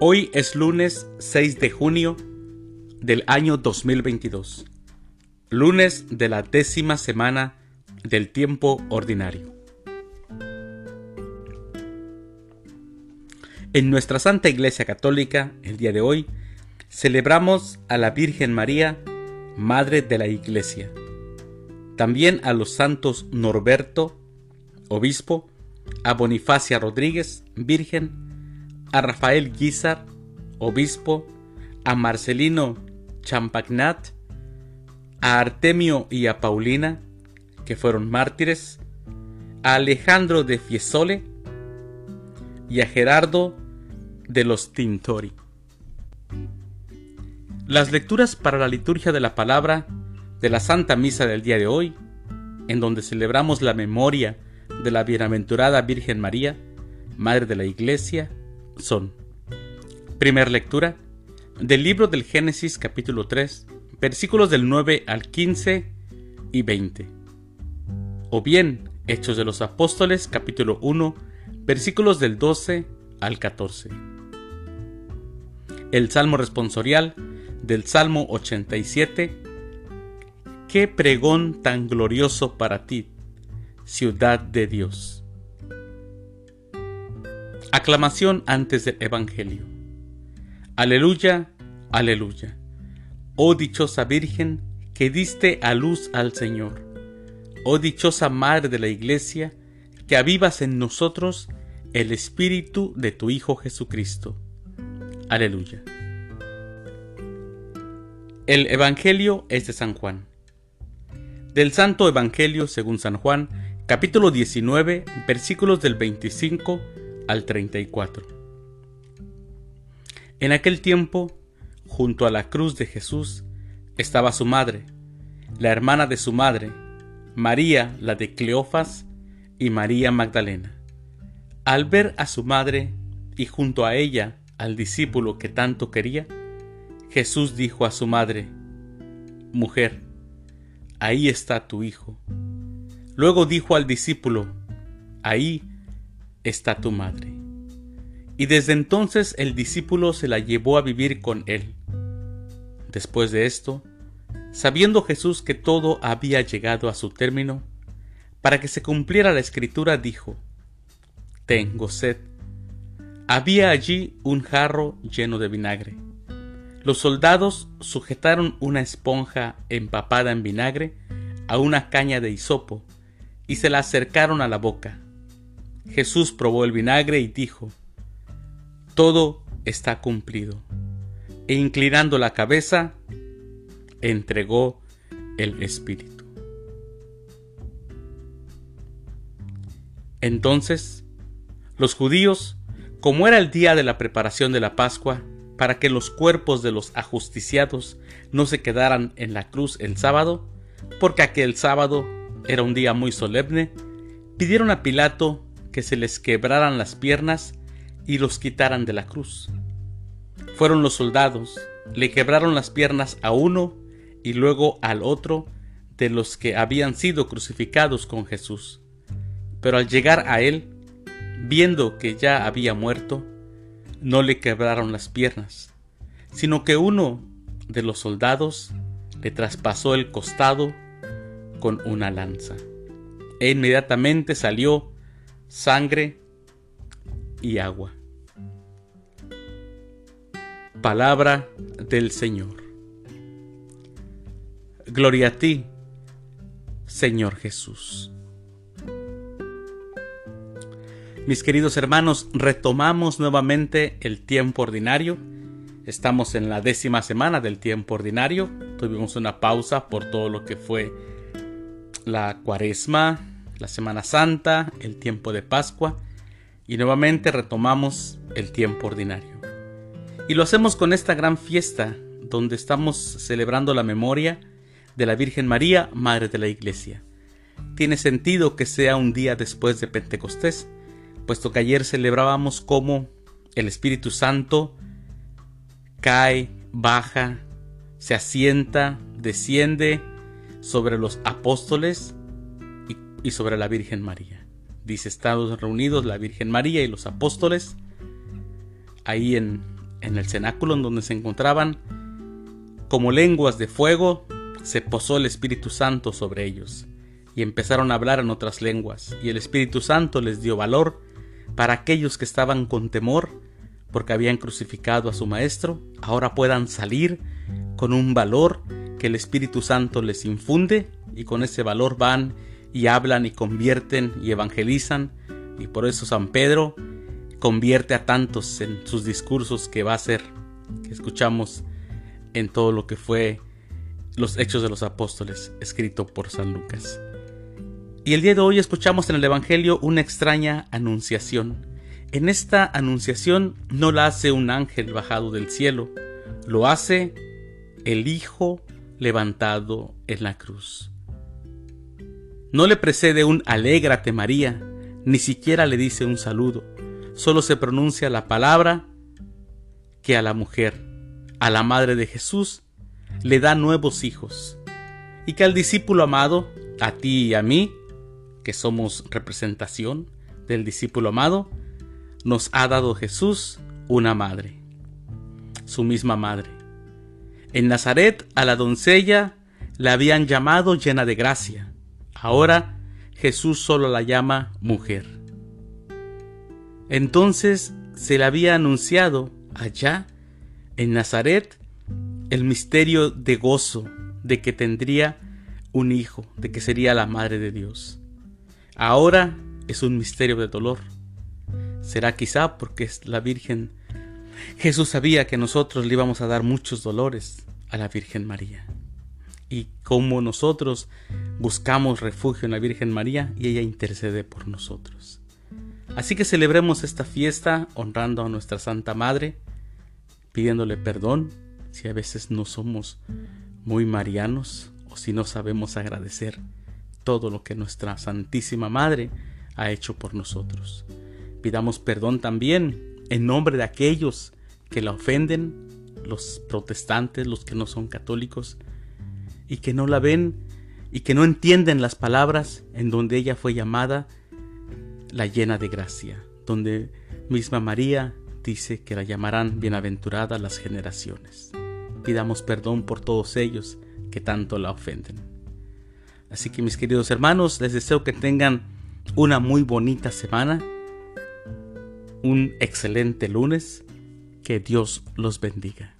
Hoy es lunes 6 de junio del año 2022, lunes de la décima semana del tiempo ordinario. En nuestra Santa Iglesia Católica, el día de hoy, celebramos a la Virgen María, Madre de la Iglesia, también a los santos Norberto, obispo, a Bonifacia Rodríguez, Virgen, a Rafael Guizar, obispo, a Marcelino Champagnat, a Artemio y a Paulina, que fueron mártires, a Alejandro de Fiesole y a Gerardo de los Tintori. Las lecturas para la liturgia de la palabra de la Santa Misa del día de hoy, en donde celebramos la memoria de la bienaventurada Virgen María, Madre de la Iglesia, son. Primer lectura del libro del Génesis capítulo 3, versículos del 9 al 15 y 20. O bien Hechos de los Apóstoles capítulo 1, versículos del 12 al 14. El Salmo responsorial del Salmo 87. Qué pregón tan glorioso para ti, ciudad de Dios. Aclamación antes del Evangelio. Aleluya, aleluya. Oh dichosa Virgen que diste a luz al Señor. Oh dichosa Madre de la Iglesia, que avivas en nosotros el Espíritu de tu Hijo Jesucristo. Aleluya. El Evangelio es de San Juan. Del Santo Evangelio según San Juan, capítulo 19, versículos del 25 al 34. En aquel tiempo, junto a la cruz de Jesús, estaba su madre, la hermana de su madre, María la de Cleofas y María Magdalena. Al ver a su madre y junto a ella al discípulo que tanto quería, Jesús dijo a su madre, Mujer, ahí está tu hijo. Luego dijo al discípulo, Ahí está tu madre. Y desde entonces el discípulo se la llevó a vivir con él. Después de esto, sabiendo Jesús que todo había llegado a su término, para que se cumpliera la escritura, dijo, Tengo sed. Había allí un jarro lleno de vinagre. Los soldados sujetaron una esponja empapada en vinagre a una caña de hisopo y se la acercaron a la boca. Jesús probó el vinagre y dijo, Todo está cumplido. E inclinando la cabeza, entregó el Espíritu. Entonces, los judíos, como era el día de la preparación de la Pascua, para que los cuerpos de los ajusticiados no se quedaran en la cruz el sábado, porque aquel sábado era un día muy solemne, pidieron a Pilato que se les quebraran las piernas y los quitaran de la cruz. Fueron los soldados, le quebraron las piernas a uno y luego al otro de los que habían sido crucificados con Jesús. Pero al llegar a él, viendo que ya había muerto, no le quebraron las piernas, sino que uno de los soldados le traspasó el costado con una lanza. E inmediatamente salió sangre y agua. Palabra del Señor. Gloria a ti, Señor Jesús. Mis queridos hermanos, retomamos nuevamente el tiempo ordinario. Estamos en la décima semana del tiempo ordinario. Tuvimos una pausa por todo lo que fue la cuaresma, la Semana Santa, el tiempo de Pascua y nuevamente retomamos el tiempo ordinario. Y lo hacemos con esta gran fiesta donde estamos celebrando la memoria de la Virgen María, Madre de la Iglesia. Tiene sentido que sea un día después de Pentecostés, puesto que ayer celebrábamos cómo el Espíritu Santo cae, baja, se asienta, desciende sobre los apóstoles y sobre la Virgen María. Dice, estados reunidos la Virgen María y los apóstoles ahí en, en el cenáculo en donde se encontraban, como lenguas de fuego, se posó el Espíritu Santo sobre ellos, y empezaron a hablar en otras lenguas, y el Espíritu Santo les dio valor para aquellos que estaban con temor, porque habían crucificado a su Maestro, ahora puedan salir con un valor que el Espíritu Santo les infunde, y con ese valor van y hablan y convierten y evangelizan, y por eso San Pedro convierte a tantos en sus discursos que va a ser, que escuchamos en todo lo que fue los Hechos de los Apóstoles, escrito por San Lucas. Y el día de hoy escuchamos en el Evangelio una extraña anunciación. En esta anunciación no la hace un ángel bajado del cielo, lo hace el Hijo levantado en la cruz. No le precede un alégrate María, ni siquiera le dice un saludo, solo se pronuncia la palabra que a la mujer, a la madre de Jesús, le da nuevos hijos, y que al discípulo amado, a ti y a mí, que somos representación del discípulo amado, nos ha dado Jesús una madre, su misma madre. En Nazaret a la doncella la habían llamado llena de gracia. Ahora Jesús solo la llama mujer. Entonces se le había anunciado allá, en Nazaret, el misterio de gozo de que tendría un hijo, de que sería la madre de Dios. Ahora es un misterio de dolor. Será quizá porque es la Virgen. Jesús sabía que nosotros le íbamos a dar muchos dolores a la Virgen María. Y como nosotros buscamos refugio en la Virgen María y ella intercede por nosotros. Así que celebremos esta fiesta honrando a nuestra Santa Madre, pidiéndole perdón si a veces no somos muy marianos o si no sabemos agradecer todo lo que nuestra Santísima Madre ha hecho por nosotros. Pidamos perdón también en nombre de aquellos que la ofenden, los protestantes, los que no son católicos, y que no la ven y que no entienden las palabras en donde ella fue llamada la llena de gracia, donde misma María dice que la llamarán bienaventurada las generaciones. Pidamos perdón por todos ellos que tanto la ofenden. Así que mis queridos hermanos, les deseo que tengan una muy bonita semana, un excelente lunes, que Dios los bendiga.